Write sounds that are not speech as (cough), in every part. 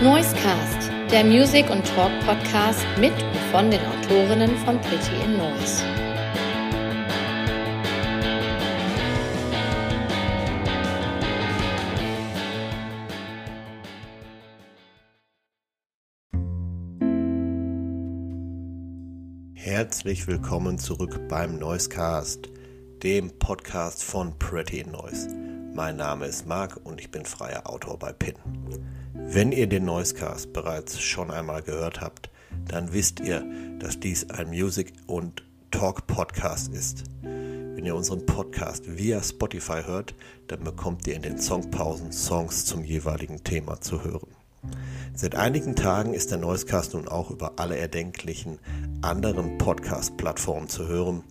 Noisecast, der Music- und Talk-Podcast mit und von den Autorinnen von Pretty in Noise. Herzlich willkommen zurück beim Noisecast, dem Podcast von Pretty in Noise. Mein Name ist Marc und ich bin freier Autor bei PIN. Wenn ihr den Noisecast bereits schon einmal gehört habt, dann wisst ihr, dass dies ein Music- und Talk-Podcast ist. Wenn ihr unseren Podcast via Spotify hört, dann bekommt ihr in den Songpausen Songs zum jeweiligen Thema zu hören. Seit einigen Tagen ist der Noisecast nun auch über alle erdenklichen anderen Podcast-Plattformen zu hören,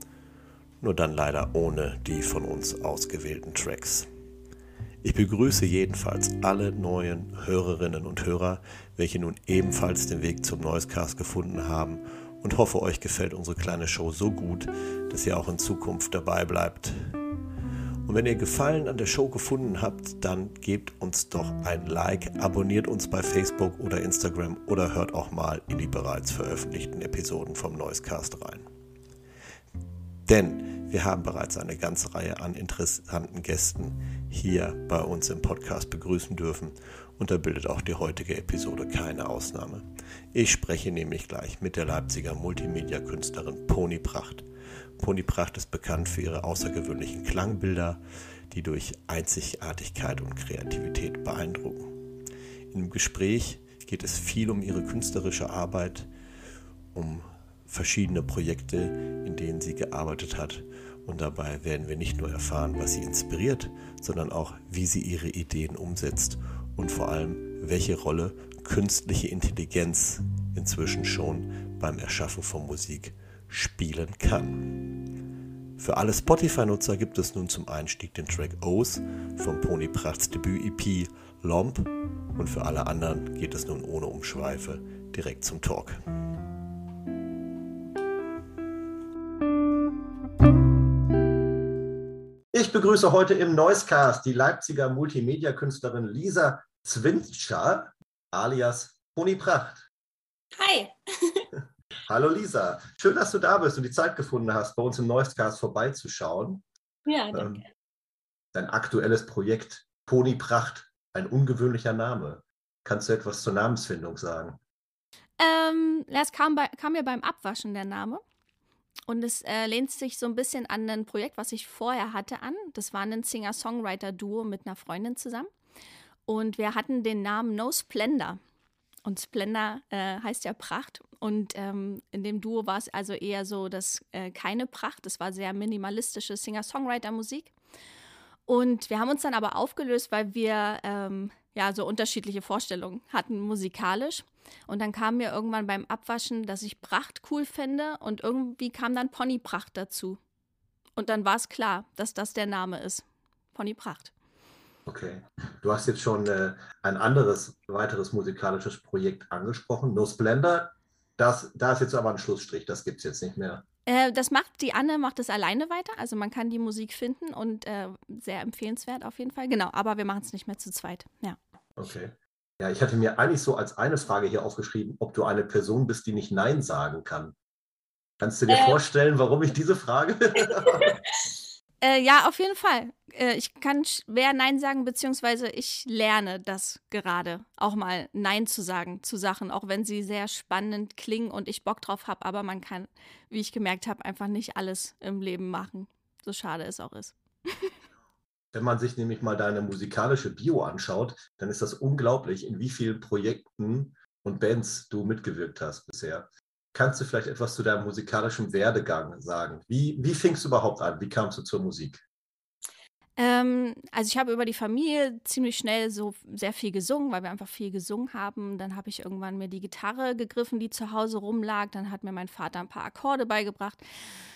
nur dann leider ohne die von uns ausgewählten Tracks. Ich begrüße jedenfalls alle neuen Hörerinnen und Hörer, welche nun ebenfalls den Weg zum Noisecast gefunden haben und hoffe, euch gefällt unsere kleine Show so gut, dass ihr auch in Zukunft dabei bleibt. Und wenn ihr Gefallen an der Show gefunden habt, dann gebt uns doch ein Like, abonniert uns bei Facebook oder Instagram oder hört auch mal in die bereits veröffentlichten Episoden vom Noisecast rein. Denn wir haben bereits eine ganze Reihe an interessanten Gästen hier bei uns im Podcast begrüßen dürfen und da bildet auch die heutige Episode keine Ausnahme. Ich spreche nämlich gleich mit der Leipziger Multimedia-Künstlerin Pony Pracht. Pony Pracht ist bekannt für ihre außergewöhnlichen Klangbilder, die durch Einzigartigkeit und Kreativität beeindrucken. Im Gespräch geht es viel um ihre künstlerische Arbeit, um verschiedene Projekte, in denen sie gearbeitet hat. Und dabei werden wir nicht nur erfahren, was sie inspiriert, sondern auch, wie sie ihre Ideen umsetzt und vor allem, welche Rolle künstliche Intelligenz inzwischen schon beim Erschaffen von Musik spielen kann. Für alle Spotify-Nutzer gibt es nun zum Einstieg den Track O's vom Pony Prachts Debüt-EP Lomp und für alle anderen geht es nun ohne Umschweife direkt zum Talk. Ich begrüße heute im Noisecast die Leipziger Multimedia-Künstlerin Lisa Zwintscher, alias Pony Pracht. Hi. (laughs) Hallo Lisa, schön, dass du da bist und die Zeit gefunden hast, bei uns im Noisecast vorbeizuschauen. Ja, danke. Ähm, dein aktuelles Projekt Pony Pracht, ein ungewöhnlicher Name. Kannst du etwas zur Namensfindung sagen? Ähm, es kam, bei, kam mir beim Abwaschen der Name. Und es äh, lehnt sich so ein bisschen an ein Projekt, was ich vorher hatte, an. Das war ein Singer-Songwriter-Duo mit einer Freundin zusammen. Und wir hatten den Namen No Splendor. Und Splendor äh, heißt ja Pracht. Und ähm, in dem Duo war es also eher so, dass äh, keine Pracht, das war sehr minimalistische Singer-Songwriter-Musik. Und wir haben uns dann aber aufgelöst, weil wir ähm, ja so unterschiedliche Vorstellungen hatten musikalisch. Und dann kam mir irgendwann beim Abwaschen, dass ich Pracht cool fände und irgendwie kam dann Pony Pracht dazu. Und dann war es klar, dass das der Name ist. Pony Pracht. Okay. Du hast jetzt schon äh, ein anderes, weiteres musikalisches Projekt angesprochen, No Splendor. Das, da ist jetzt aber ein Schlussstrich, das gibt es jetzt nicht mehr. Äh, das macht, die Anne macht es alleine weiter. Also man kann die Musik finden und äh, sehr empfehlenswert auf jeden Fall. Genau, aber wir machen es nicht mehr zu zweit. Ja. Okay. Ja, ich hatte mir eigentlich so als eine Frage hier aufgeschrieben, ob du eine Person bist, die nicht Nein sagen kann. Kannst du dir äh. vorstellen, warum ich diese Frage? (laughs) äh, ja, auf jeden Fall. Äh, ich kann schwer Nein sagen, beziehungsweise ich lerne das gerade, auch mal Nein zu sagen zu Sachen, auch wenn sie sehr spannend klingen und ich Bock drauf habe, aber man kann, wie ich gemerkt habe, einfach nicht alles im Leben machen, so schade es auch ist. (laughs) Wenn man sich nämlich mal deine musikalische Bio anschaut, dann ist das unglaublich, in wie vielen Projekten und Bands du mitgewirkt hast bisher. Kannst du vielleicht etwas zu deinem musikalischen Werdegang sagen? Wie, wie fingst du überhaupt an? Wie kamst du zur Musik? Ähm, also ich habe über die Familie ziemlich schnell so sehr viel gesungen, weil wir einfach viel gesungen haben. Dann habe ich irgendwann mir die Gitarre gegriffen, die zu Hause rumlag. Dann hat mir mein Vater ein paar Akkorde beigebracht.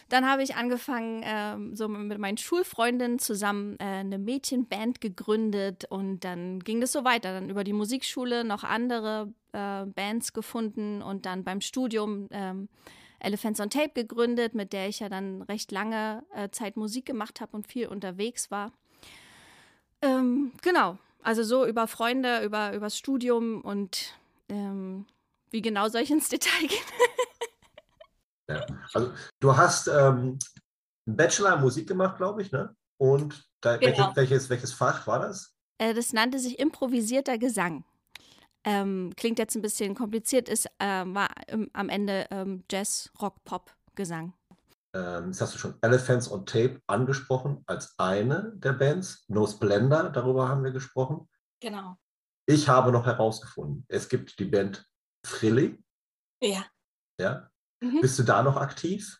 Dann habe ich angefangen, ähm, so mit meinen Schulfreundinnen zusammen äh, eine Mädchenband gegründet und dann ging das so weiter. Dann über die Musikschule noch andere äh, Bands gefunden und dann beim Studium ähm, Elephants on Tape gegründet, mit der ich ja dann recht lange äh, Zeit Musik gemacht habe und viel unterwegs war. Ähm, genau, also so über Freunde, über übers Studium und Ähm, wie genau soll ich ins Detail gehen? (laughs) ja. Also du hast ähm, einen Bachelor in Musik gemacht, glaube ich, ne? Und da, genau. welches, welches, Fach war das? Äh, das nannte sich improvisierter Gesang. Ähm, klingt jetzt ein bisschen kompliziert, ist äh, war im, am Ende ähm, Jazz, Rock, Pop, Gesang. Ähm, das hast du schon Elephants on Tape angesprochen als eine der Bands. No Splendor, darüber haben wir gesprochen. Genau. Ich habe noch herausgefunden, es gibt die Band Frilly. Ja. Ja. Mhm. Bist du da noch aktiv?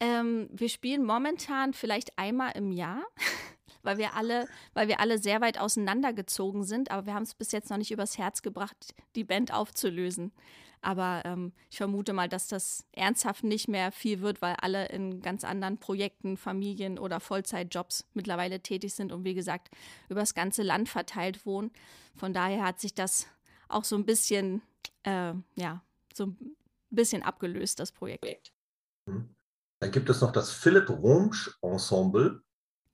Ähm, wir spielen momentan vielleicht einmal im Jahr. (laughs) weil wir alle, weil wir alle sehr weit auseinandergezogen sind, aber wir haben es bis jetzt noch nicht übers Herz gebracht, die Band aufzulösen. Aber ähm, ich vermute mal, dass das ernsthaft nicht mehr viel wird, weil alle in ganz anderen Projekten, Familien oder Vollzeitjobs mittlerweile tätig sind und wie gesagt über das ganze Land verteilt wohnen. Von daher hat sich das auch so ein bisschen, äh, ja, so ein bisschen abgelöst, das Projekt. Mhm. Dann gibt es noch das Philipp Romsch Ensemble.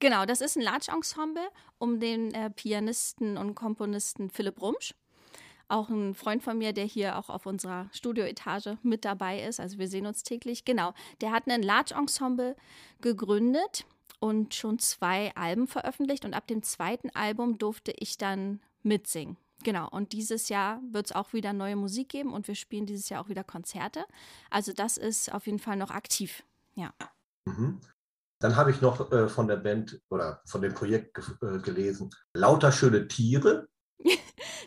Genau, das ist ein Large-Ensemble um den äh, Pianisten und Komponisten Philipp Rumsch. Auch ein Freund von mir, der hier auch auf unserer Studioetage mit dabei ist. Also wir sehen uns täglich. Genau, der hat ein Large-Ensemble gegründet und schon zwei Alben veröffentlicht. Und ab dem zweiten Album durfte ich dann mitsingen. Genau, und dieses Jahr wird es auch wieder neue Musik geben und wir spielen dieses Jahr auch wieder Konzerte. Also das ist auf jeden Fall noch aktiv. Ja. Mhm. Dann habe ich noch äh, von der Band oder von dem Projekt äh, gelesen, Lauter schöne Tiere. (laughs)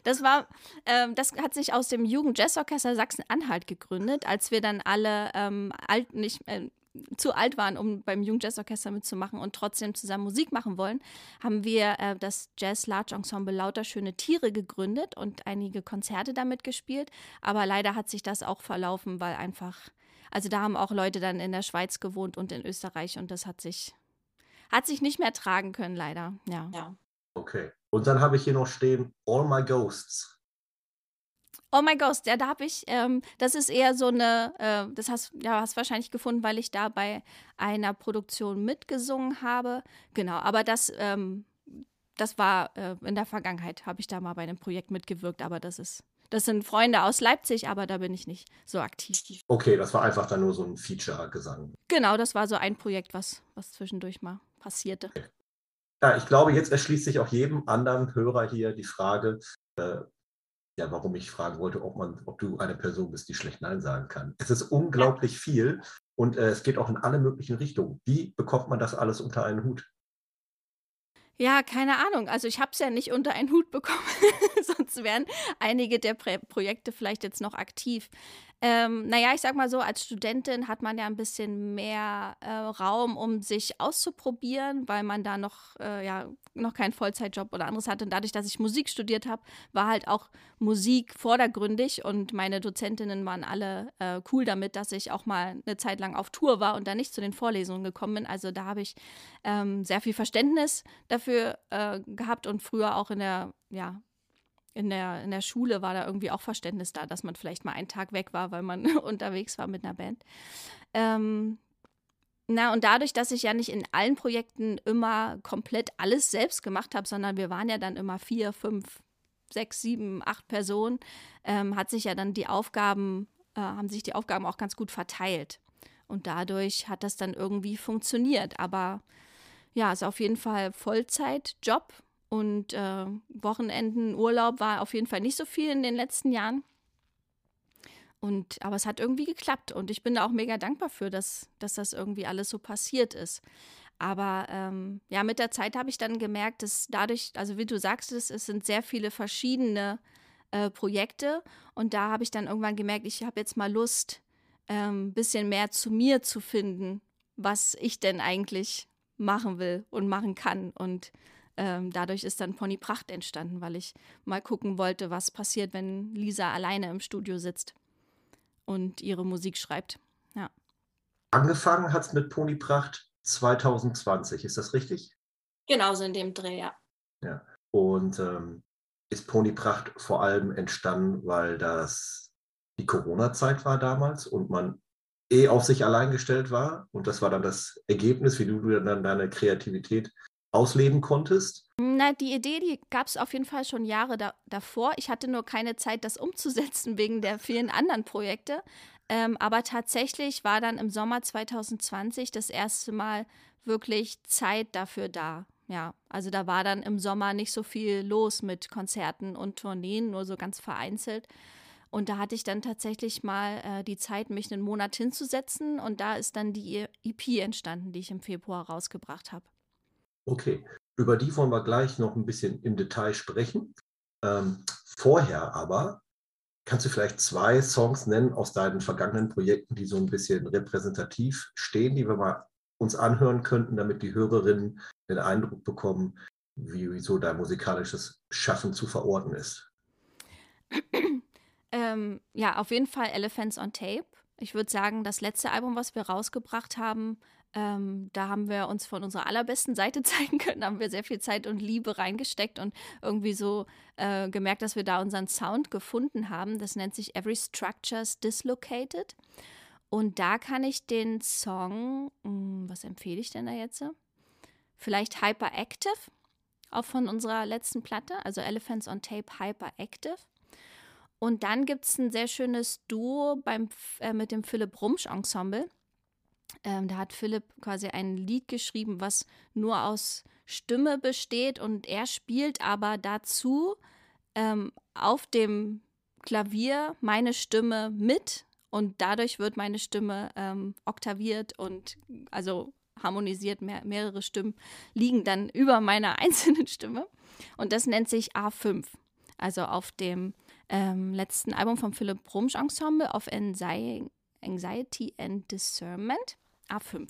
Das war, ähm, das hat sich aus dem Jugend-Jazzorchester Sachsen-Anhalt gegründet, als wir dann alle ähm, alt, nicht, äh, zu alt waren, um beim Jugend-Jazzorchester mitzumachen und trotzdem zusammen Musik machen wollen, haben wir äh, das Jazz Large Ensemble Lauter schöne Tiere gegründet und einige Konzerte damit gespielt. Aber leider hat sich das auch verlaufen, weil einfach also da haben auch Leute dann in der Schweiz gewohnt und in Österreich und das hat sich, hat sich nicht mehr tragen können, leider. Ja. ja. Okay. Und dann habe ich hier noch stehen All My Ghosts. Oh my Ghost, ja, da habe ich, ähm, das ist eher so eine, äh, das hast du ja, hast wahrscheinlich gefunden, weil ich da bei einer Produktion mitgesungen habe. Genau, aber das, ähm, das war äh, in der Vergangenheit, habe ich da mal bei einem Projekt mitgewirkt, aber das ist das sind Freunde aus Leipzig, aber da bin ich nicht so aktiv. Okay, das war einfach dann nur so ein Feature-Gesang. Genau, das war so ein Projekt, was, was zwischendurch mal passierte. Okay. Ja, ich glaube, jetzt erschließt sich auch jedem anderen Hörer hier die Frage, äh, ja, warum ich fragen wollte, ob, man, ob du eine Person bist, die schlecht Nein sagen kann. Es ist unglaublich ja. viel und äh, es geht auch in alle möglichen Richtungen. Wie bekommt man das alles unter einen Hut? Ja, keine Ahnung. Also ich habe es ja nicht unter einen Hut bekommen, (laughs) sonst wären einige der Pro Projekte vielleicht jetzt noch aktiv. Ähm, naja, ich sag mal so, als Studentin hat man ja ein bisschen mehr äh, Raum, um sich auszuprobieren, weil man da noch, äh, ja, noch keinen Vollzeitjob oder anderes hatte. Und dadurch, dass ich Musik studiert habe, war halt auch Musik vordergründig und meine Dozentinnen waren alle äh, cool damit, dass ich auch mal eine Zeit lang auf Tour war und da nicht zu den Vorlesungen gekommen bin. Also da habe ich ähm, sehr viel Verständnis dafür äh, gehabt und früher auch in der, ja, in der, in der Schule war da irgendwie auch Verständnis da, dass man vielleicht mal einen Tag weg war, weil man (laughs) unterwegs war mit einer Band. Ähm, na, und dadurch, dass ich ja nicht in allen Projekten immer komplett alles selbst gemacht habe, sondern wir waren ja dann immer vier, fünf, sechs, sieben, acht Personen, ähm, hat sich ja dann die Aufgaben, äh, haben sich die Aufgaben auch ganz gut verteilt. Und dadurch hat das dann irgendwie funktioniert. Aber ja, ist auf jeden Fall Vollzeitjob und äh, Wochenenden, Urlaub war auf jeden Fall nicht so viel in den letzten Jahren. Und, aber es hat irgendwie geklappt und ich bin da auch mega dankbar für, dass, dass das irgendwie alles so passiert ist. Aber ähm, ja, mit der Zeit habe ich dann gemerkt, dass dadurch, also wie du sagst, es, es sind sehr viele verschiedene äh, Projekte und da habe ich dann irgendwann gemerkt, ich habe jetzt mal Lust, ein ähm, bisschen mehr zu mir zu finden, was ich denn eigentlich machen will und machen kann. Und ähm, dadurch ist dann Pony Pracht entstanden, weil ich mal gucken wollte, was passiert, wenn Lisa alleine im Studio sitzt und ihre Musik schreibt. Ja. Angefangen hat es mit Pony Pracht 2020, ist das richtig? Genauso in dem Dreh, ja. Ja. Und ähm, ist Pony Pracht vor allem entstanden, weil das die Corona-Zeit war damals und man eh auf sich allein gestellt war. Und das war dann das Ergebnis, wie du dann deine Kreativität ausleben konntest? Na, die Idee, die gab es auf jeden Fall schon Jahre da, davor. Ich hatte nur keine Zeit, das umzusetzen (laughs) wegen der vielen anderen Projekte. Ähm, aber tatsächlich war dann im Sommer 2020 das erste Mal wirklich Zeit dafür da. Ja, also da war dann im Sommer nicht so viel los mit Konzerten und Tourneen, nur so ganz vereinzelt. Und da hatte ich dann tatsächlich mal äh, die Zeit, mich einen Monat hinzusetzen. Und da ist dann die EP entstanden, die ich im Februar rausgebracht habe. Okay, über die wollen wir gleich noch ein bisschen im Detail sprechen. Ähm, vorher aber kannst du vielleicht zwei Songs nennen aus deinen vergangenen Projekten, die so ein bisschen repräsentativ stehen, die wir mal uns anhören könnten, damit die Hörerinnen den Eindruck bekommen, wie, so dein musikalisches Schaffen zu verorten ist. (clears throat) Ähm, ja, auf jeden Fall Elephants on Tape. Ich würde sagen, das letzte Album, was wir rausgebracht haben, ähm, da haben wir uns von unserer allerbesten Seite (laughs) zeigen können. Da haben wir sehr viel Zeit und Liebe reingesteckt und irgendwie so äh, gemerkt, dass wir da unseren Sound gefunden haben. Das nennt sich Every Structure's Dislocated. Und da kann ich den Song, mh, hm, was empfehle ich denn da jetzt? Vielleicht Hyperactive, auch von unserer letzten Platte, also Elephants on Tape Hyperactive. Und dann gibt es ein sehr schönes Duo beim, äh, mit dem Philipp Rumsch Ensemble. Ähm, da hat Philipp quasi ein Lied geschrieben, was nur aus Stimme besteht und er spielt aber dazu ähm, auf dem Klavier meine Stimme mit und dadurch wird meine Stimme ähm, oktaviert und also harmonisiert, mehr, mehrere Stimmen liegen dann (laughs) über meiner einzelnen Stimme und das nennt sich A5. Also auf dem ähm, letzten Album vom Philipp Brumsch Ensemble auf Anxiety and Discernment, A5.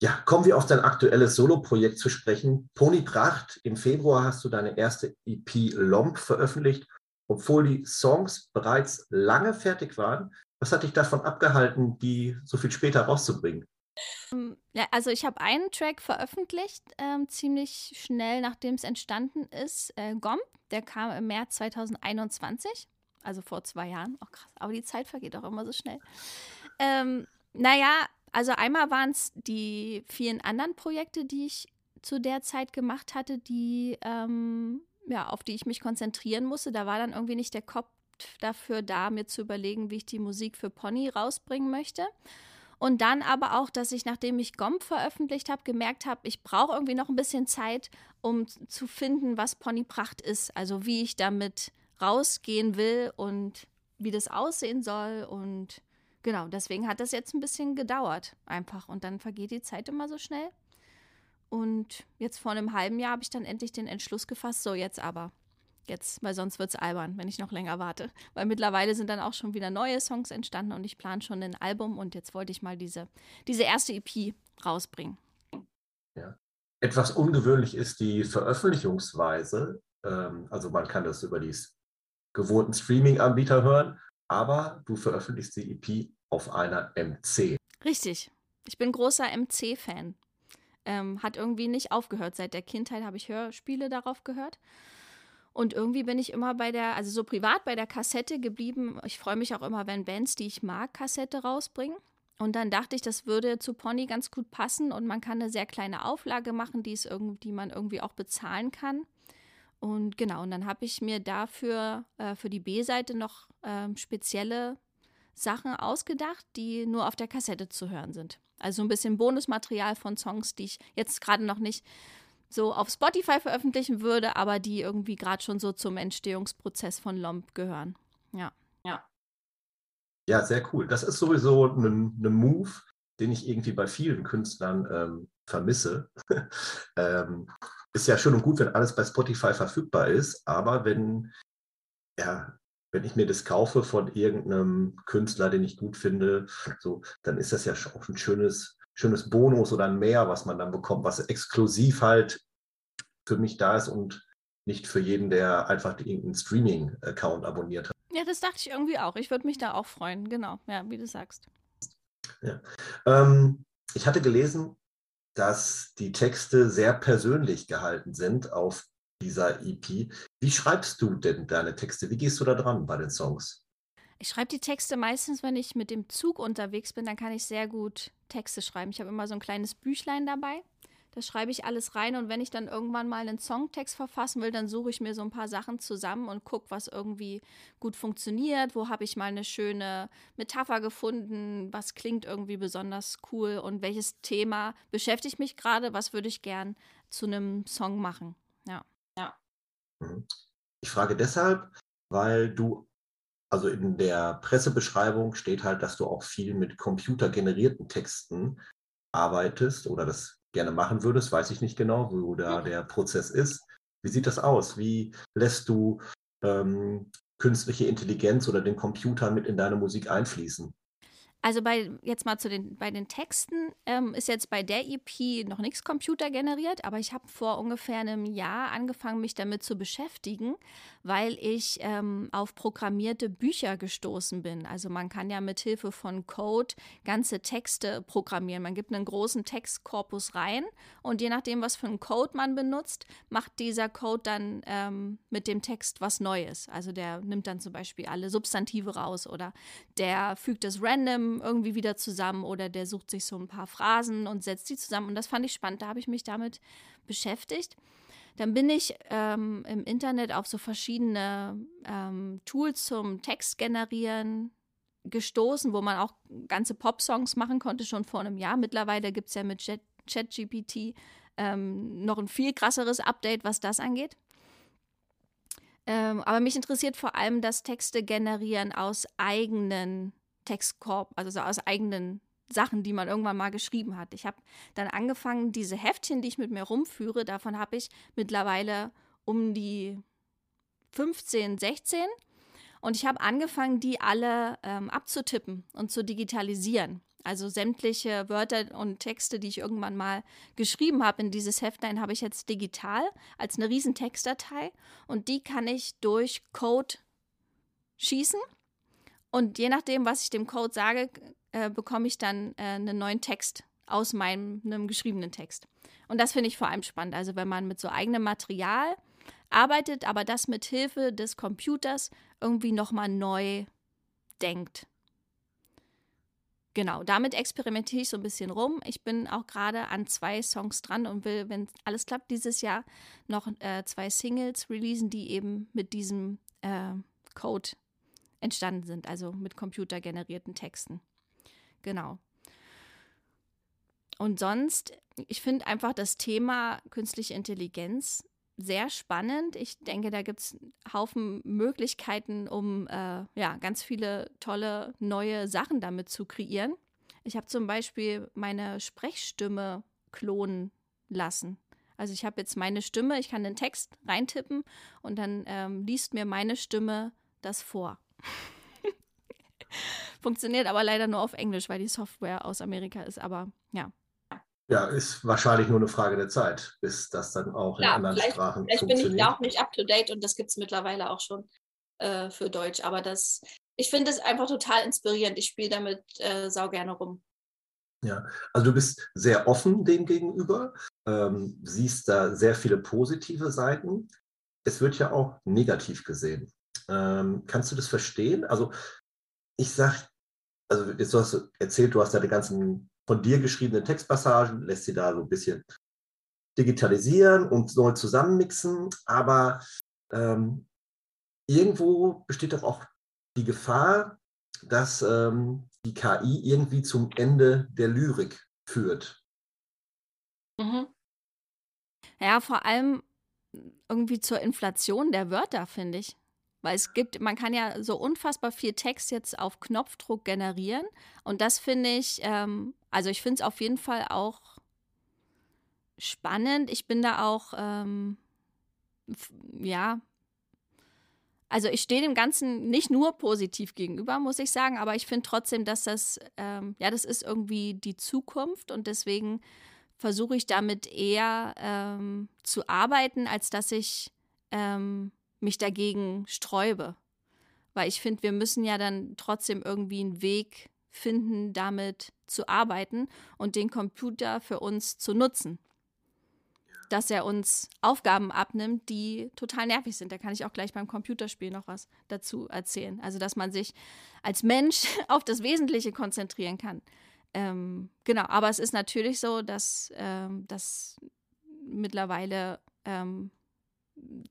Ja, kommen wir auf dein aktuelles Solo-Projekt zu sprechen. Pony Pracht, im Februar hast du deine erste EP Lomp veröffentlicht, obwohl die Songs bereits lange fertig waren. Was hat dich davon abgehalten, die so viel später rauszubringen? Ähm, ja, also ich habe einen Track veröffentlicht, ähm, ziemlich schnell nachdem es entstanden ist, äh, Gom. Der kam im März 2021, also vor zwei Jahren. Oh krass, aber die Zeit vergeht auch immer so schnell. Ähm, naja, also einmal waren es die vielen anderen Projekte, die ich zu der Zeit gemacht hatte, die ähm, ja, auf die ich mich konzentrieren musste. Da war dann irgendwie nicht der Kopf dafür da, mir zu überlegen, wie ich die Musik für Pony rausbringen möchte. Und dann aber auch, dass ich, nachdem ich Gomp veröffentlicht habe, gemerkt habe, ich brauche irgendwie noch ein bisschen Zeit, um zu finden, was Ponypracht ist. Also wie ich damit rausgehen will und wie das aussehen soll. Und genau, deswegen hat das jetzt ein bisschen gedauert einfach. Und dann vergeht die Zeit immer so schnell. Und jetzt vor einem halben Jahr habe ich dann endlich den Entschluss gefasst, so jetzt aber jetzt, weil sonst wird es albern, wenn ich noch länger warte. Weil mittlerweile sind dann auch schon wieder neue Songs entstanden und ich plane schon ein Album und jetzt wollte ich mal diese, diese erste EP rausbringen. Ja. Etwas ungewöhnlich ist die Veröffentlichungsweise. Ähm, also man kann das über die gewohnten Streaming-Anbieter hören, aber du veröffentlichst die EP auf einer MC. Richtig. Ich bin großer MC-Fan. Ähm, hat irgendwie nicht aufgehört. Seit der Kindheit habe ich Hörspiele darauf gehört. Und irgendwie bin ich immer bei der, also so privat bei der Kassette geblieben. Ich freue mich auch immer, wenn Bands, die ich mag, Kassette rausbringen. Und dann dachte ich, das würde zu Pony ganz gut passen und man kann eine sehr kleine Auflage machen, die, es irgendwie, die man irgendwie auch bezahlen kann. Und genau, und dann habe ich mir dafür äh, für die B-Seite noch äh, spezielle Sachen ausgedacht, die nur auf der Kassette zu hören sind. Also ein bisschen Bonusmaterial von Songs, die ich jetzt gerade noch nicht so auf Spotify veröffentlichen würde, aber die irgendwie gerade schon so zum Entstehungsprozess von Lomp gehören. Ja. Ja. Ja, sehr cool. Das ist sowieso ein ne Move, den ich irgendwie bei vielen Künstlern ähm, vermisse. (laughs) ähm, ist ja schön und gut, wenn alles bei Spotify verfügbar ist, aber wenn, ja, wenn ich mir das kaufe von irgendeinem Künstler, den ich gut finde, so, dann ist das ja auch ein schönes schönes Bonus oder ein Mehr, was man dann bekommt, was exklusiv halt für mich da ist und nicht für jeden, der einfach irgendeinen Streaming-Account abonniert hat. Ja, das dachte ich irgendwie auch. Ich würde mich da auch freuen, genau, ja, wie du sagst. Ja. Ähm, ich hatte gelesen, dass die Texte sehr persönlich gehalten sind auf dieser EP. Wie schreibst du denn deine Texte? Wie gehst du da dran bei den Songs? Ich schreibe die Texte meistens, wenn ich mit dem Zug unterwegs bin, dann kann ich sehr gut Texte schreiben. Ich habe immer so ein kleines Büchlein dabei. Da schreibe ich alles rein und wenn ich dann irgendwann mal einen Songtext verfassen will, dann suche ich mir so ein paar Sachen zusammen und gucke, was irgendwie gut funktioniert. Wo habe ich mal eine schöne Metapher gefunden? Was klingt irgendwie besonders cool? Und welches Thema beschäftigt mich gerade? Was würde ich gern zu einem Song machen? Ja. Ja. Mhm. Ich frage deshalb, weil du also in der Pressebeschreibung steht halt, dass du auch viel mit computergenerierten Texten arbeitest oder das gerne machen würdest, weiß ich nicht genau, wo da der Prozess ist. Wie sieht das aus? Wie lässt du ähm, künstliche Intelligenz oder den Computer mit in deine Musik einfließen? Also bei jetzt mal zu den bei den Texten ähm, ist jetzt bei der EP noch nichts computergeneriert, aber ich habe vor ungefähr einem Jahr angefangen, mich damit zu beschäftigen, weil ich ähm, auf programmierte Bücher gestoßen bin. Also man kann ja mit Hilfe von Code ganze Texte programmieren. Man gibt einen großen Textkorpus rein und je nachdem, was für einen Code man benutzt, macht dieser Code dann ähm, mit dem Text was Neues. Also der nimmt dann zum Beispiel alle Substantive raus oder der fügt es random irgendwie wieder zusammen oder der sucht sich so ein paar Phrasen und setzt die zusammen. Und das fand ich spannend. Da habe ich mich damit beschäftigt. Dann bin ich ähm, im Internet auf so verschiedene ähm, Tools zum Text generieren gestoßen, wo man auch ganze Pop-Songs machen konnte, schon vor einem Jahr. Mittlerweile gibt es ja mit ChatGPT ähm, noch ein viel krasseres Update, was das angeht. Ähm, aber mich interessiert vor allem das Texte generieren aus eigenen Textkorb, also aus eigenen Sachen, die man irgendwann mal geschrieben hat. Ich habe dann angefangen, diese Heftchen, die ich mit mir rumführe, davon habe ich mittlerweile um die 15, 16. Und ich habe angefangen, die alle ähm, abzutippen und zu digitalisieren. Also sämtliche Wörter und Texte, die ich irgendwann mal geschrieben habe in dieses Heftlein, habe ich jetzt digital als eine riesen Textdatei. Und die kann ich durch Code schießen und je nachdem, was ich dem Code sage, äh, bekomme ich dann äh, einen neuen Text aus meinem einem geschriebenen Text. Und das finde ich vor allem spannend. Also wenn man mit so eigenem Material arbeitet, aber das mit Hilfe des Computers irgendwie nochmal neu denkt. Genau, damit experimentiere ich so ein bisschen rum. Ich bin auch gerade an zwei Songs dran und will, wenn alles klappt, dieses Jahr noch äh, zwei Singles releasen, die eben mit diesem äh, Code entstanden sind, also mit computergenerierten Texten. Genau. Und sonst, ich finde einfach das Thema künstliche Intelligenz sehr spannend. Ich denke, da gibt es Haufen Möglichkeiten, um äh, ja, ganz viele tolle neue Sachen damit zu kreieren. Ich habe zum Beispiel meine Sprechstimme klonen lassen. Also ich habe jetzt meine Stimme, ich kann den Text reintippen und dann ähm, liest mir meine Stimme das vor. (laughs) Funktioniert aber leider nur auf Englisch, weil die Software aus Amerika ist. Aber ja. Ja, ist wahrscheinlich nur eine Frage der Zeit, bis das dann auch Klar, in anderen vielleicht, Sprachen vielleicht funktioniert. Vielleicht bin ich da auch nicht up to date und das gibt es mittlerweile auch schon äh, für Deutsch. Aber das, ich finde es einfach total inspirierend. Ich spiele damit äh, sau gerne rum. Ja, also du bist sehr offen dem gegenüber, ähm, siehst da sehr viele positive Seiten. Es wird ja auch negativ gesehen. Ähm, kannst du das verstehen? Also ich sag, also jetzt hast du erzählt, du hast da die ganzen von dir geschriebenen Textpassagen, lässt sie da so ein bisschen digitalisieren und neu zusammenmixen, aber ähm, irgendwo besteht doch auch die Gefahr, dass ähm, die KI irgendwie zum Ende der Lyrik führt. Mhm. Ja, vor allem irgendwie zur Inflation der Wörter, finde ich. Weil es gibt, man kann ja so unfassbar viel Text jetzt auf Knopfdruck generieren. Und das finde ich, ähm, also ich finde es auf jeden Fall auch spannend. Ich bin da auch, ähm, ja, also ich stehe dem Ganzen nicht nur positiv gegenüber, muss ich sagen, aber ich finde trotzdem, dass das, ähm, ja, das ist irgendwie die Zukunft und deswegen versuche ich damit eher ähm, zu arbeiten, als dass ich ähm, mich dagegen sträube. Weil ich finde, wir müssen ja dann trotzdem irgendwie einen Weg finden, damit zu arbeiten und den Computer für uns zu nutzen. Dass er uns Aufgaben abnimmt, die total nervig sind. Da kann ich auch gleich beim Computerspiel noch was dazu erzählen. Also, dass man sich als Mensch (laughs) auf das Wesentliche konzentrieren kann. ähm, genau, aber es ist natürlich so, dass, ähm, dass mittlerweile ähm,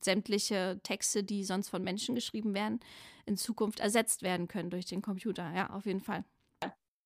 sämtliche Texte, die sonst von Menschen geschrieben werden, in Zukunft ersetzt werden können durch den Computer. Ja, auf jeden Fall.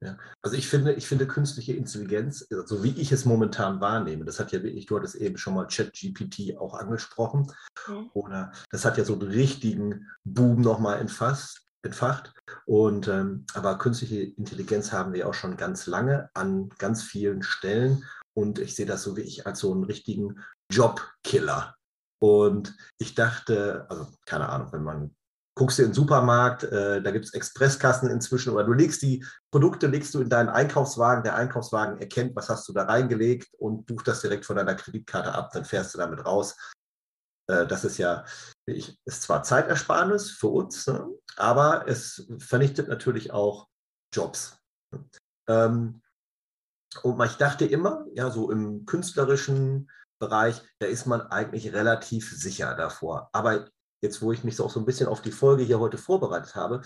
Ja. Also ich finde, ich finde künstliche Intelligenz, so also wie ich es momentan wahrnehme, das hat ja wirklich, du hattest eben schon mal ChatGPT auch angesprochen, mhm. oder das hat ja so einen richtigen Boom nochmal entfasst, entfacht. Und ähm, aber künstliche Intelligenz haben wir auch schon ganz lange an ganz vielen Stellen. Und ich sehe das so wie ich als so einen richtigen Jobkiller. Und ich dachte, also keine Ahnung, wenn man guckst du in den Supermarkt, äh, da gibt es Expresskassen inzwischen, oder du legst die Produkte, legst du in deinen Einkaufswagen, der Einkaufswagen erkennt, was hast du da reingelegt und bucht das direkt von deiner Kreditkarte ab, dann fährst du damit raus. Äh, das ist ja, ich, ist zwar Zeitersparnis für uns, ne, aber es vernichtet natürlich auch Jobs. Ähm, und ich dachte immer, ja, so im künstlerischen Bereich, da ist man eigentlich relativ sicher davor. Aber jetzt wo ich mich auch so ein bisschen auf die Folge hier heute vorbereitet habe,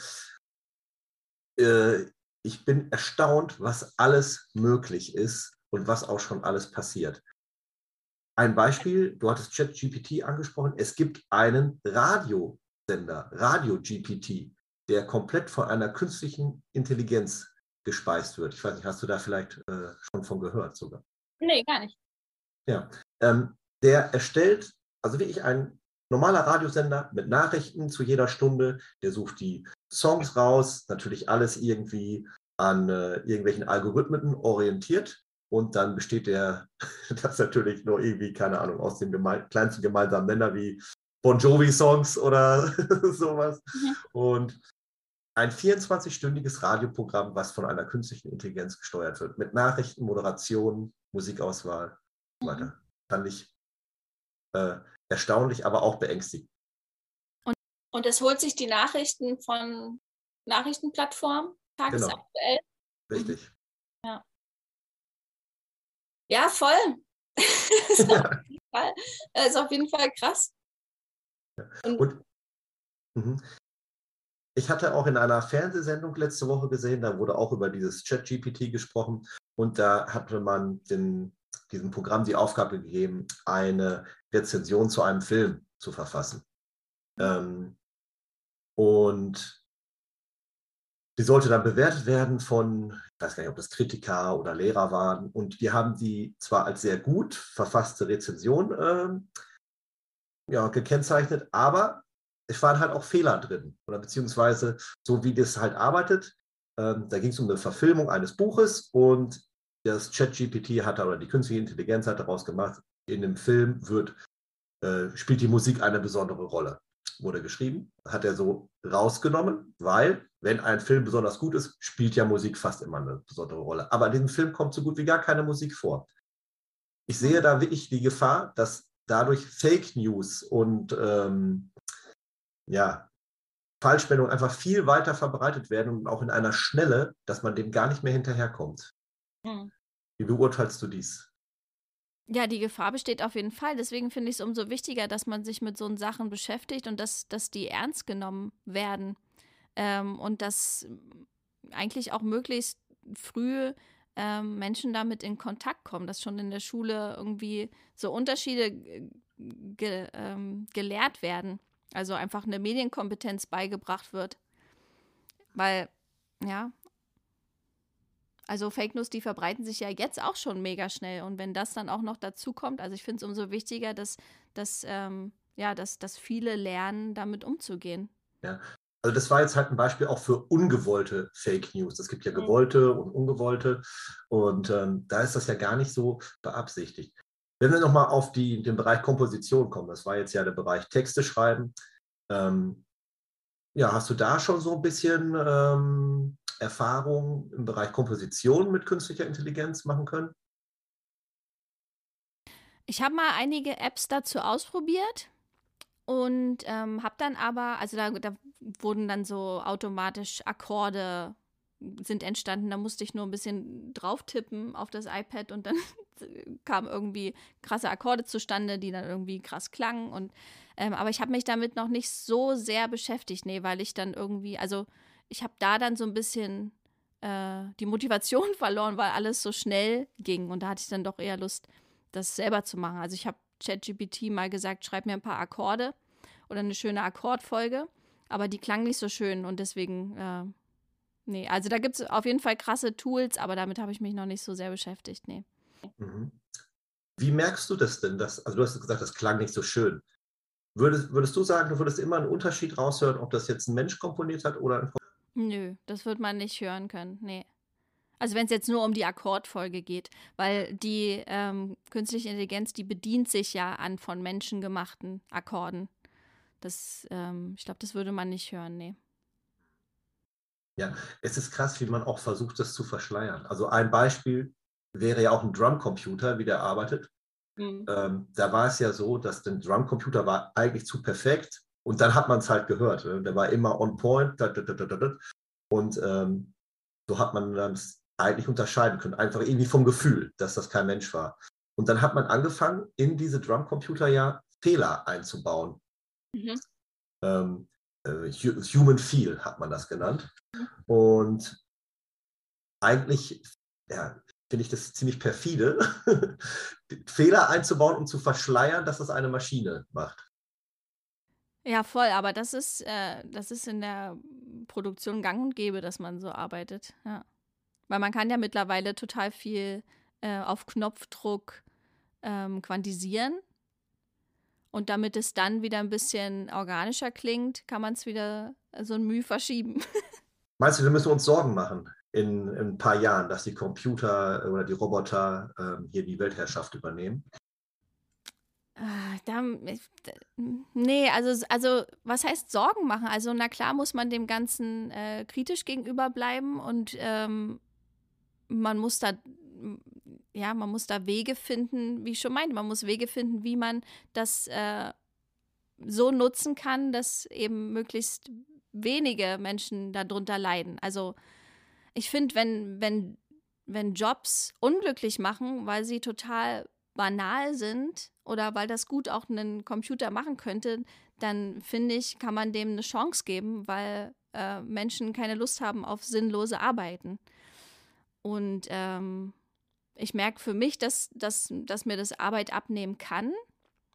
äh, ich bin erstaunt, was alles möglich ist und was auch schon alles passiert. Ein Beispiel, du hattest ChatGPT angesprochen, es gibt einen Radiosender, Radio GPT, der komplett von einer künstlichen Intelligenz gespeist wird. Ich weiß nicht, hast du da vielleicht äh, schon von gehört sogar? Nee, gar nicht. Ja, ähm, der erstellt, also wirklich ein normaler Radiosender mit Nachrichten zu jeder Stunde. Der sucht die Songs raus, natürlich alles irgendwie an äh, irgendwelchen Algorithmen orientiert. Und dann besteht der, (laughs) das natürlich nur irgendwie, keine Ahnung, aus dem geme kleinsten gemeinsamen Nenner wie Bon Jovi-Songs oder (laughs) sowas. Mhm. Und ein 24-stündiges Radioprogramm, was von einer künstlichen Intelligenz gesteuert wird, mit Nachrichten, Moderation, Musikauswahl Mhm. Fand ich äh, erstaunlich, aber auch beängstigend. Und, und es holt sich die Nachrichten von Nachrichtenplattformen tagesaktuell. Genau. Richtig. Ja. Ja, voll. das, (laughs) ist (laughs) ja. Fall, das ist auf jeden Fall krass. Und, und mhm. ich hatte auch in einer Fernsehsendung letzte Woche gesehen, da wurde auch über dieses Chat-GPT gesprochen und da hatte man den, diesem Programm die Aufgabe gegeben, eine Rezension zu einem Film zu verfassen. Ähm, und die sollte dann bewertet werden von, ich weiß gar nicht, ob das Kritiker oder Lehrer waren. Und die haben die zwar als sehr gut verfasste Rezension äh, ja, gekennzeichnet, aber es waren halt auch Fehler drin. Oder beziehungsweise so wie das halt arbeitet. Ähm, da ging es um eine Verfilmung eines Buches und das ChatGPT hat oder die künstliche Intelligenz hat daraus gemacht, in dem Film wird, äh, spielt die Musik eine besondere Rolle. Wurde geschrieben, hat er so rausgenommen, weil, wenn ein Film besonders gut ist, spielt ja Musik fast immer eine besondere Rolle. Aber in diesem Film kommt so gut wie gar keine Musik vor. Ich sehe da wirklich die Gefahr, dass dadurch Fake News und ähm, ja, Falschmeldungen einfach viel weiter verbreitet werden und auch in einer Schnelle, dass man dem gar nicht mehr hinterherkommt. Mhm. Wie beurteilst du dies? Ja, die Gefahr besteht auf jeden Fall. Deswegen finde ich es umso wichtiger, dass man sich mit so Sachen beschäftigt und dass, dass die ernst genommen werden. Ähm, und dass eigentlich auch möglichst früh ähm, Menschen damit in Kontakt kommen, dass schon in der Schule irgendwie so Unterschiede ge, ähm, gelehrt werden. Also einfach eine Medienkompetenz beigebracht wird. Weil, ja, also Fake News, die verbreiten sich ja jetzt auch schon mega schnell. Und wenn das dann auch noch dazu kommt, also ich finde es umso wichtiger, dass, dass, ähm, ja, dass, dass viele lernen, damit umzugehen. Ja. Also das war jetzt halt ein Beispiel auch für ungewollte Fake News. Es gibt ja mhm. gewollte und ungewollte. Und ähm, da ist das ja gar nicht so beabsichtigt. Wenn wir nochmal auf die, den Bereich Komposition kommen, das war jetzt ja der Bereich Texte schreiben. Ähm, ja, hast du da schon so ein bisschen ähm, Erfahrung im Bereich Komposition mit künstlicher Intelligenz machen können? Ich habe mal einige Apps dazu ausprobiert und ähm, habe dann aber, also da, da wurden dann so automatisch Akkorde sind entstanden. Da musste ich nur ein bisschen drauf tippen auf das iPad und dann (laughs) kamen irgendwie krasse Akkorde zustande, die dann irgendwie krass klangen. Und ähm, aber ich habe mich damit noch nicht so sehr beschäftigt, nee, weil ich dann irgendwie, also ich habe da dann so ein bisschen äh, die Motivation (laughs) verloren, weil alles so schnell ging. Und da hatte ich dann doch eher Lust, das selber zu machen. Also ich habe ChatGPT mal gesagt, schreib mir ein paar Akkorde oder eine schöne Akkordfolge, aber die klang nicht so schön und deswegen, äh, nee, also da gibt es auf jeden Fall krasse Tools, aber damit habe ich mich noch nicht so sehr beschäftigt, nee. Mhm. Wie merkst du das denn? Dass, also du hast gesagt, das klang nicht so schön. Würdest, würdest du sagen, du würdest immer einen Unterschied raushören, ob das jetzt ein Mensch komponiert hat oder ein Nö, das wird man nicht hören können, nee. Also wenn es jetzt nur um die Akkordfolge geht, weil die ähm, künstliche Intelligenz, die bedient sich ja an von Menschen gemachten Akkorden. Das, ähm, ich glaube, das würde man nicht hören, nee. Ja, es ist krass, wie man auch versucht, das zu verschleiern. Also ein Beispiel wäre ja auch ein Drumcomputer, wie der arbeitet. Mhm. Ähm, da war es ja so, dass der Drumcomputer war eigentlich zu perfekt und dann hat man es halt gehört. Ne? Der war immer on point. Und ähm, so hat man dann eigentlich unterscheiden können, einfach irgendwie vom Gefühl, dass das kein Mensch war. Und dann hat man angefangen, in diese Drumcomputer ja Fehler einzubauen. Mhm. Ähm, äh, Human Feel hat man das genannt. Und eigentlich ja, finde ich das ziemlich perfide, (laughs) Fehler einzubauen, um zu verschleiern, dass das eine Maschine macht. Ja, voll, aber das ist, äh, das ist in der Produktion gang und gäbe, dass man so arbeitet. Ja. Weil man kann ja mittlerweile total viel äh, auf Knopfdruck ähm, quantisieren. Und damit es dann wieder ein bisschen organischer klingt, kann man es wieder so ein Mühe verschieben. (laughs) Meinst du, wir müssen uns Sorgen machen in, in, ein paar Jahren, dass die Computer oder die Roboter ähm, hier die Weltherrschaft übernehmen? Ah, da, nee, also, also was heißt Sorgen machen? Also na klar muss man dem Ganzen äh, kritisch gegenüber bleiben und ähm, man muss da, ja, man muss da Wege finden, wie ich schon meinte, man muss Wege finden, wie man das äh, so nutzen kann, dass eben möglichst wenige Menschen darunter leiden. Also ich finde, wenn, wenn, wenn Jobs unglücklich machen, weil sie total banal sind oder weil das gut auch ein Computer machen könnte, dann finde ich, kann man dem eine Chance geben, weil äh, Menschen keine Lust haben auf sinnlose Arbeiten. Und ähm, ich merke für mich, dass, dass, dass mir das Arbeit abnehmen kann.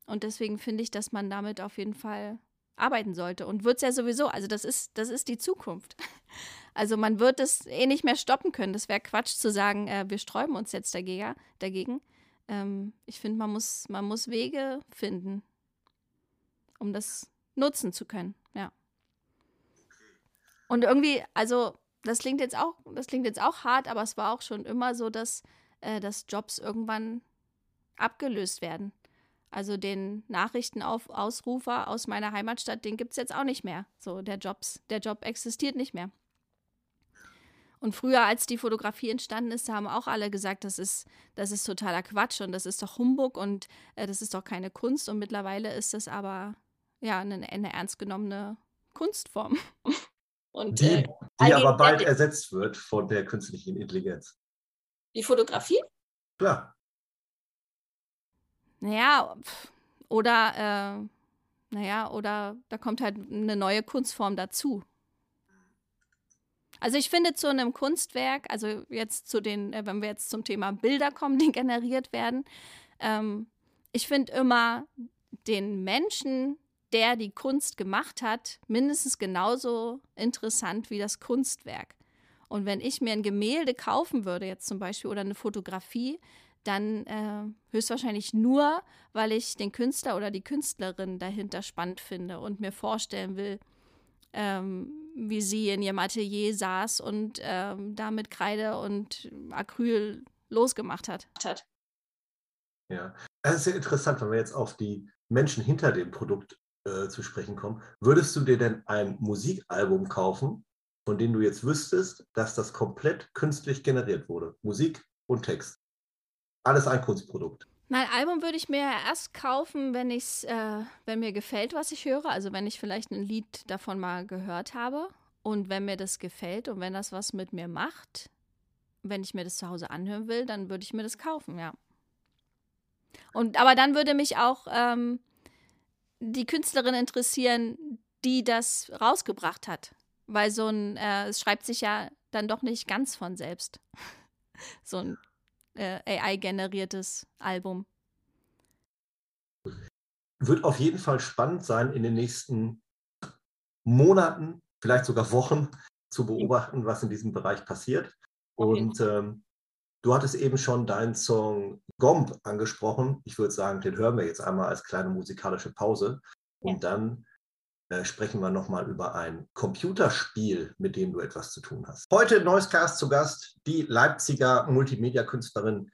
Und deswegen finde ich, dass man damit auf jeden Fall arbeiten sollte. Und wird es ja sowieso. Also das ist, das ist die Zukunft. (laughs) Also man wird es eh nicht mehr stoppen können. Das wäre Quatsch zu sagen, äh, wir sträuben uns jetzt dagegen. dagegen. Ähm, ich finde, man muss, man muss Wege finden, um das nutzen zu können. Ja. Und irgendwie, also das klingt jetzt auch, das klingt jetzt auch hart, aber es war auch schon immer so, dass, äh, dass Jobs irgendwann abgelöst werden. Also den Nachrichtenausrufer aus meiner Heimatstadt, den gibt es jetzt auch nicht mehr. So, der Jobs, der Job existiert nicht mehr. Und früher, als die Fotografie entstanden ist, haben auch alle gesagt, das ist, das ist totaler Quatsch und das ist doch Humbug und äh, das ist doch keine Kunst. Und mittlerweile ist das aber ja eine, eine ernst genommene Kunstform. (laughs) Und, die, äh, die aber bald ersetzt wird von der künstlichen Intelligenz. Die Fotografie? Klar. Naja, oder, äh, naja, oder da kommt halt eine neue Kunstform dazu. Also ich finde zu einem Kunstwerk, also jetzt zu den, äh, wenn wir jetzt zum Thema Bilder kommen, die (laughs) generiert werden, ähm, ich finde immer den Menschen, der die Kunst gemacht hat, mindestens genauso interessant wie das Kunstwerk. Und wenn ich mir ein Gemälde kaufen würde, jetzt zum Beispiel, oder eine Fotografie, dann äh, höchstwahrscheinlich nur, weil ich den Künstler oder die Künstlerin dahinter spannend finde und mir vorstellen will, ähm, wie sie in ihrem Atelier saß und ähm, da mit Kreide und Acryl losgemacht hat. Ja, es ist sehr interessant, wenn wir jetzt auf die Menschen hinter dem Produkt äh, zu sprechen kommen. Würdest du dir denn ein Musikalbum kaufen, von dem du jetzt wüsstest, dass das komplett künstlich generiert wurde? Musik und Text. Alles ein Kunstprodukt. Mein Album würde ich mir erst kaufen, wenn ich's, äh, wenn mir gefällt, was ich höre. Also wenn ich vielleicht ein Lied davon mal gehört habe und wenn mir das gefällt und wenn das was mit mir macht, wenn ich mir das zu Hause anhören will, dann würde ich mir das kaufen, ja. Und aber dann würde mich auch ähm, die Künstlerin interessieren, die das rausgebracht hat. Weil so ein, äh, es schreibt sich ja dann doch nicht ganz von selbst. (laughs) so ein äh, AI-generiertes Album. Wird auf jeden Fall spannend sein, in den nächsten Monaten, vielleicht sogar Wochen zu beobachten, was in diesem Bereich passiert. Und ähm, du hattest eben schon deinen Song Gomb angesprochen. Ich würde sagen, den hören wir jetzt einmal als kleine musikalische Pause. Und dann äh, sprechen wir nochmal über ein Computerspiel, mit dem du etwas zu tun hast. Heute in Neuscast zu Gast die Leipziger Multimedia-Künstlerin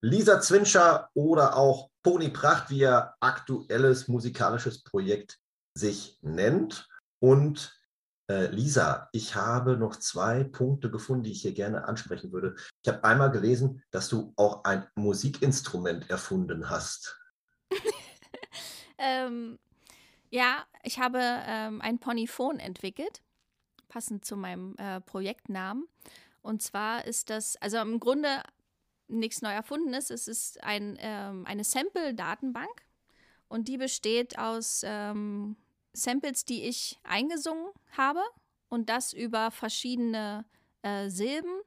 Lisa Zwinscher oder auch Pony Pracht, wie ihr aktuelles musikalisches Projekt sich nennt. Und äh, Lisa, ich habe noch zwei Punkte gefunden, die ich hier gerne ansprechen würde. Ich habe einmal gelesen, dass du auch ein Musikinstrument erfunden hast. (laughs) ähm, ja, ich habe ähm, ein Ponyphon entwickelt, passend zu meinem äh, Projektnamen. Und zwar ist das, also im Grunde nichts neu erfundenes, es ist ein, ähm, eine Sample-Datenbank und die besteht aus ähm, Samples, die ich eingesungen habe und das über verschiedene äh, Silben,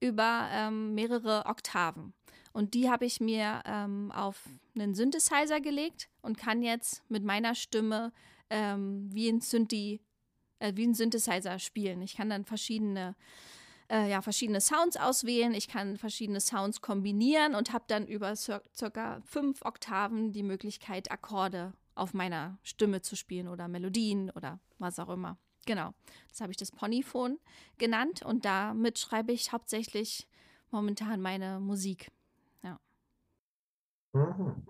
über ähm, mehrere Oktaven. Und die habe ich mir ähm, auf einen Synthesizer gelegt und kann jetzt mit meiner Stimme ähm, wie, ein Synthi, äh, wie ein Synthesizer spielen. Ich kann dann verschiedene, äh, ja, verschiedene Sounds auswählen, ich kann verschiedene Sounds kombinieren und habe dann über cir circa fünf Oktaven die Möglichkeit, Akkorde auf meiner Stimme zu spielen oder Melodien oder was auch immer. Genau, das habe ich das Ponyphone genannt und damit schreibe ich hauptsächlich momentan meine Musik. Mhm.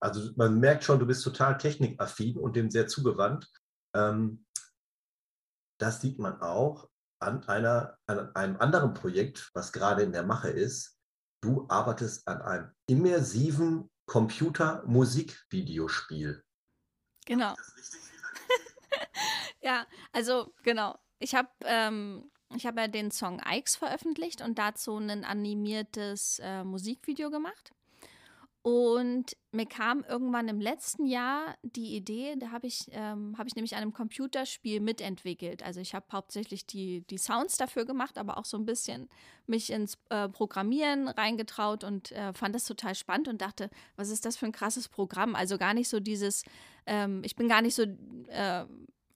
Also man merkt schon, du bist total technikaffin und dem sehr zugewandt. Ähm, das sieht man auch an, einer, an einem anderen Projekt, was gerade in der Mache ist. Du arbeitest an einem immersiven Computer-Musikvideospiel. Genau. (laughs) ja, also genau. Ich habe ähm, hab ja den Song Ikes veröffentlicht und dazu ein animiertes äh, Musikvideo gemacht. Und mir kam irgendwann im letzten Jahr die Idee, da habe ich, ähm, hab ich nämlich an einem Computerspiel mitentwickelt. Also ich habe hauptsächlich die, die Sounds dafür gemacht, aber auch so ein bisschen mich ins äh, Programmieren reingetraut und äh, fand das total spannend und dachte, was ist das für ein krasses Programm? Also gar nicht so dieses, ähm, ich bin gar nicht so äh,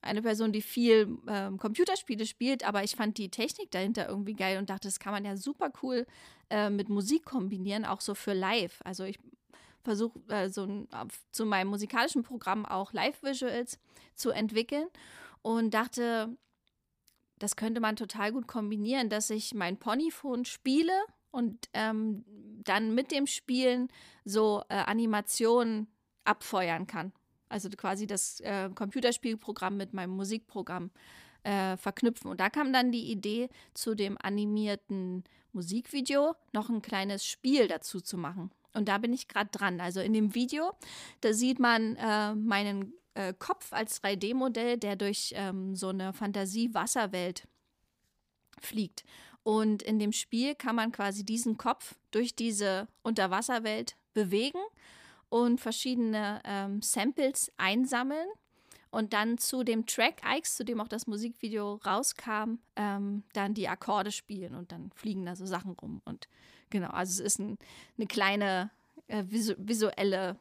eine Person, die viel ähm, Computerspiele spielt, aber ich fand die Technik dahinter irgendwie geil und dachte, das kann man ja super cool äh, mit Musik kombinieren, auch so für live. Also ich versuche äh, zu meinem musikalischen Programm auch Live-Visuals zu entwickeln und dachte, das könnte man total gut kombinieren, dass ich mein Ponyphone spiele und ähm, dann mit dem Spielen so äh, Animationen abfeuern kann. Also quasi das äh, Computerspielprogramm mit meinem Musikprogramm äh, verknüpfen. Und da kam dann die Idee, zu dem animierten Musikvideo noch ein kleines Spiel dazu zu machen. Und da bin ich gerade dran. Also in dem Video, da sieht man äh, meinen äh, Kopf als 3D-Modell, der durch ähm, so eine Fantasie-Wasserwelt fliegt. Und in dem Spiel kann man quasi diesen Kopf durch diese Unterwasserwelt bewegen und verschiedene ähm, Samples einsammeln und dann zu dem Track Ikes, zu dem auch das Musikvideo rauskam, ähm, dann die Akkorde spielen und dann fliegen da so Sachen rum und Genau, also es ist ein, eine kleine äh, visu visuelle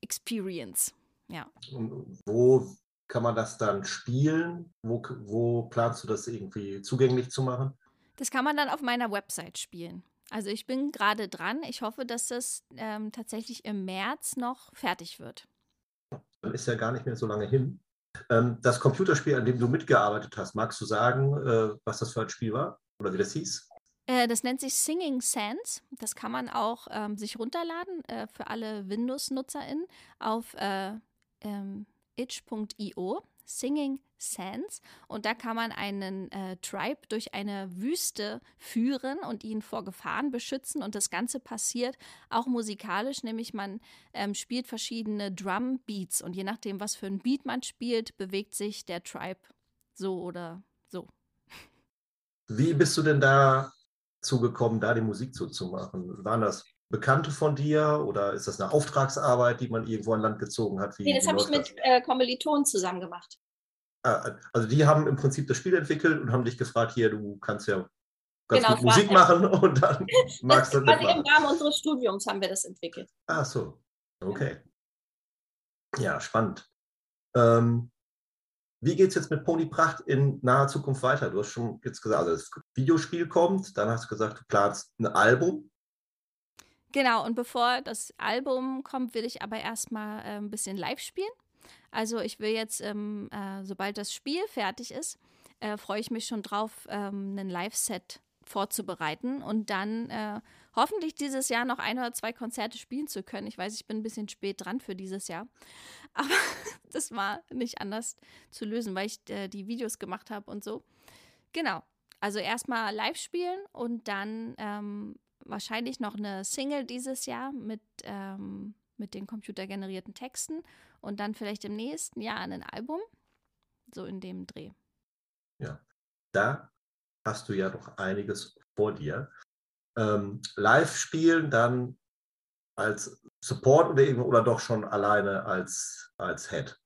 Experience. Ja. Und wo kann man das dann spielen? Wo, wo planst du das irgendwie zugänglich zu machen? Das kann man dann auf meiner Website spielen. Also ich bin gerade dran. Ich hoffe, dass das ähm, tatsächlich im März noch fertig wird. Dann ist ja gar nicht mehr so lange hin. Ähm, das Computerspiel, an dem du mitgearbeitet hast, magst du sagen, äh, was das für ein Spiel war oder wie das hieß? Äh, das nennt sich Singing Sands. Das kann man auch ähm, sich runterladen äh, für alle Windows-NutzerInnen auf äh, ähm, itch.io. Singing Sands. Und da kann man einen äh, Tribe durch eine Wüste führen und ihn vor Gefahren beschützen. Und das Ganze passiert auch musikalisch, nämlich man ähm, spielt verschiedene Drum Beats. Und je nachdem, was für ein Beat man spielt, bewegt sich der Tribe so oder so. Wie bist du denn da zugekommen, da die Musik zuzumachen? Waren das Bekannte von dir oder ist das eine Auftragsarbeit, die man irgendwo an Land gezogen hat? nee, das habe ich mit äh, Kommilitonen zusammen gemacht. äh, also die haben im Prinzip das Spiel entwickelt und haben dich gefragt, hier, du kannst ja ganz Genau, gut Musik machen (laughs) und dann (laughs) magst du das im. Rahmen unseres Studiums haben wir das entwickelt. Ach so, okay. Ja, spannend. Ähm, wie geht es jetzt mit Pony Pracht in naher Zukunft weiter? Du hast schon jetzt gesagt, also das Videospiel kommt, dann hast du gesagt, du planst ein Album. Genau, und bevor das Album kommt, will ich aber erstmal äh, ein bisschen live spielen. Also ich will jetzt, ähm, äh, sobald das Spiel fertig ist, äh, freue ich mich schon drauf, ähm, einen Live-Set vorzubereiten und dann äh, hoffentlich dieses Jahr noch ein oder zwei Konzerte spielen zu können. Ich weiß, ich bin ein bisschen spät dran für dieses Jahr, (laughs) aber das war nicht anders zu lösen, weil ich äh, die Videos gemacht habe und so. Genau, also erstmal live spielen und dann ähm, wahrscheinlich noch eine Single dieses Jahr mit, ähm, mit den computergenerierten Texten und dann vielleicht im nächsten Jahr ein Album. So in dem Dreh. Da hast du ja noch einiges vor dir. Ähm, live spielen dann als Support oder, irgendwo- oder doch schon alleine als, als Head?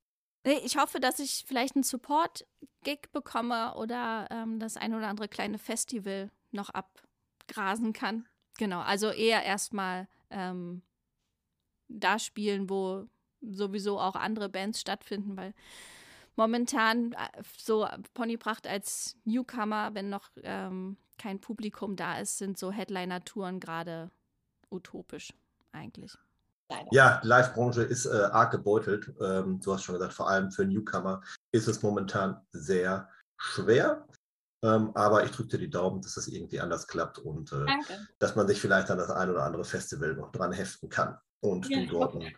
Nee, Ich hoffe, dass ich vielleicht einen Support-Gig bekomme oder ähm, das ein oder andere kleine Festival noch abgrasen kann. Genau, also eher erstmal ähm, da spielen, wo sowieso auch andere Bands stattfinden, weil momentan äh, so Ponypracht als Newcomer, wenn noch ähm, kein Publikum da ist, sind so Headliner-Touren gerade utopisch eigentlich. Ja, die Live-Branche ist äh, arg gebeutelt. Ähm, du hast schon gesagt, vor allem für Newcomer ist es momentan sehr schwer. Ähm, aber ich drücke dir die Daumen, dass das irgendwie anders klappt und äh, dass man sich vielleicht an das ein oder andere Festival noch dran heften kann und Ja, du dort okay.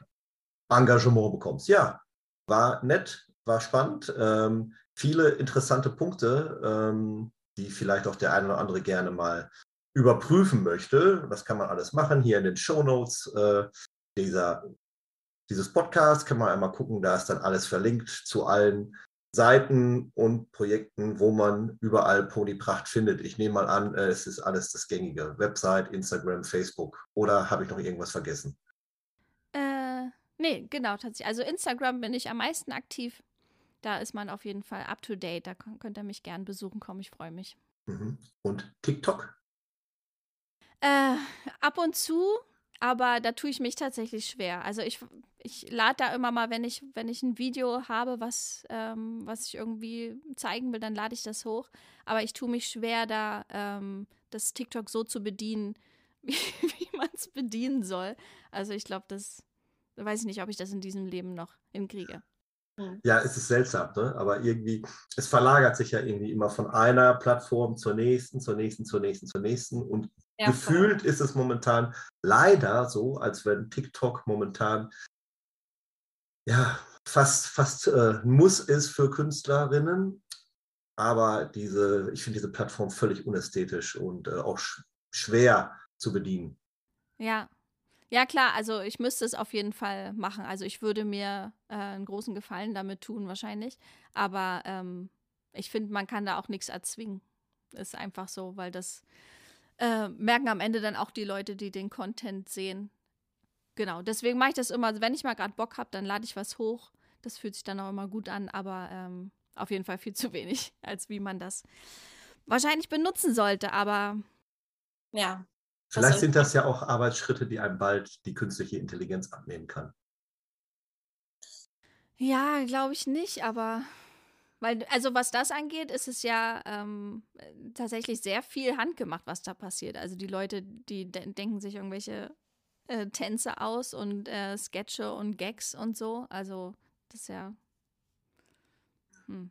ein Engagement bekommst. Ja, war nett, war spannend. Ähm, viele interessante Punkte, ähm, die vielleicht auch der ein oder andere gerne mal überprüfen möchte. Das kann man alles machen hier in den Show Notes äh, dieser, dieses Podcast. Kann man einmal gucken, da ist dann alles verlinkt zu allen Seiten und Projekten, wo man überall Ponypracht findet. Ich nehme mal an, äh, es ist alles das gängige. Website, Instagram, Facebook. Oder habe ich noch irgendwas vergessen? Äh, nee, genau, tatsächlich. Also Instagram bin ich am meisten aktiv. Da ist man auf jeden Fall up to date. Da könnt ihr mich gern besuchen kommen. Ich freue mich. Mhm. Und TikTok? Äh, ab und zu, aber da tue ich mich tatsächlich schwer. Also ich, ich lade da immer mal, wenn ich, wenn ich ein Video habe, was, ähm, was ich irgendwie zeigen will, dann lade ich das hoch. Aber ich tue mich schwer, da ähm, das TikTok so zu bedienen, (laughs) wie, wie man es bedienen soll. Also ich glaube, das weiß ich nicht, ob ich das in diesem Leben noch hinkriege. Ja, es ist seltsam, ne? aber irgendwie, es verlagert sich ja irgendwie immer von einer Plattform zur nächsten, zur nächsten, zur nächsten, zur nächsten. Und Ja, gefühlt ist es momentan leider so, als wenn TikTok momentan ja fast, fast äh, Muss ist für Künstlerinnen. Aber diese, ich finde diese Plattform völlig unästhetisch und äh, auch sch schwer zu bedienen. Ja. Ja, klar, also ich müsste es auf jeden Fall machen. Also ich würde mir äh, einen großen Gefallen damit tun, wahrscheinlich. Aber ähm, ich finde, man kann da auch nichts erzwingen. Ist einfach so, weil das äh, merken am Ende dann auch die Leute, die den Content sehen. Genau, deswegen mache ich das immer, also wenn ich mal gerade Bock habe, dann lade ich was hoch. Das fühlt sich dann auch immer gut an, aber ähm, auf jeden Fall viel zu wenig, (laughs) als wie man das wahrscheinlich benutzen sollte. Aber Ja, Vielleicht sind das ja auch Arbeitsschritte, die einem bald die künstliche Intelligenz abnehmen kann. Ja, glaube ich nicht, aber weil, also was das angeht, ist es ja ähm, äh, tatsächlich sehr viel handgemacht, was da passiert. Also die Leute, die de denken sich irgendwelche äh, Tänze aus und äh, Sketche und Gags und so. Also das ist ja. Hm.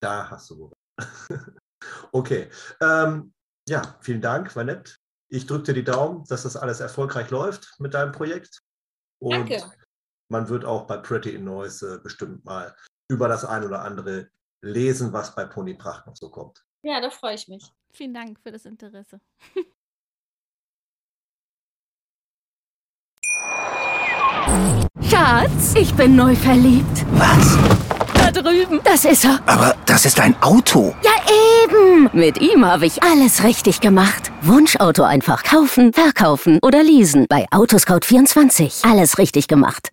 Da hast du wohl. (laughs) okay. Ähm, ja, vielen Dank, war nett. Ich drücke dir die Daumen, dass das alles erfolgreich läuft mit deinem Projekt. Und Danke. man wird auch bei Pretty in Noise äh, bestimmt mal über das ein oder andere lesen, was bei Pony Pracht noch so kommt. Ja, da freue ich mich. Vielen Dank für das Interesse. (laughs) Schatz, ich bin neu verliebt. Was? Da drüben. Das ist er. Aber das ist ein Auto. Ja, eben. Mit ihm habe ich alles richtig gemacht. Wunschauto einfach kaufen, verkaufen oder leasen. Bei Autoscout24. Alles richtig gemacht.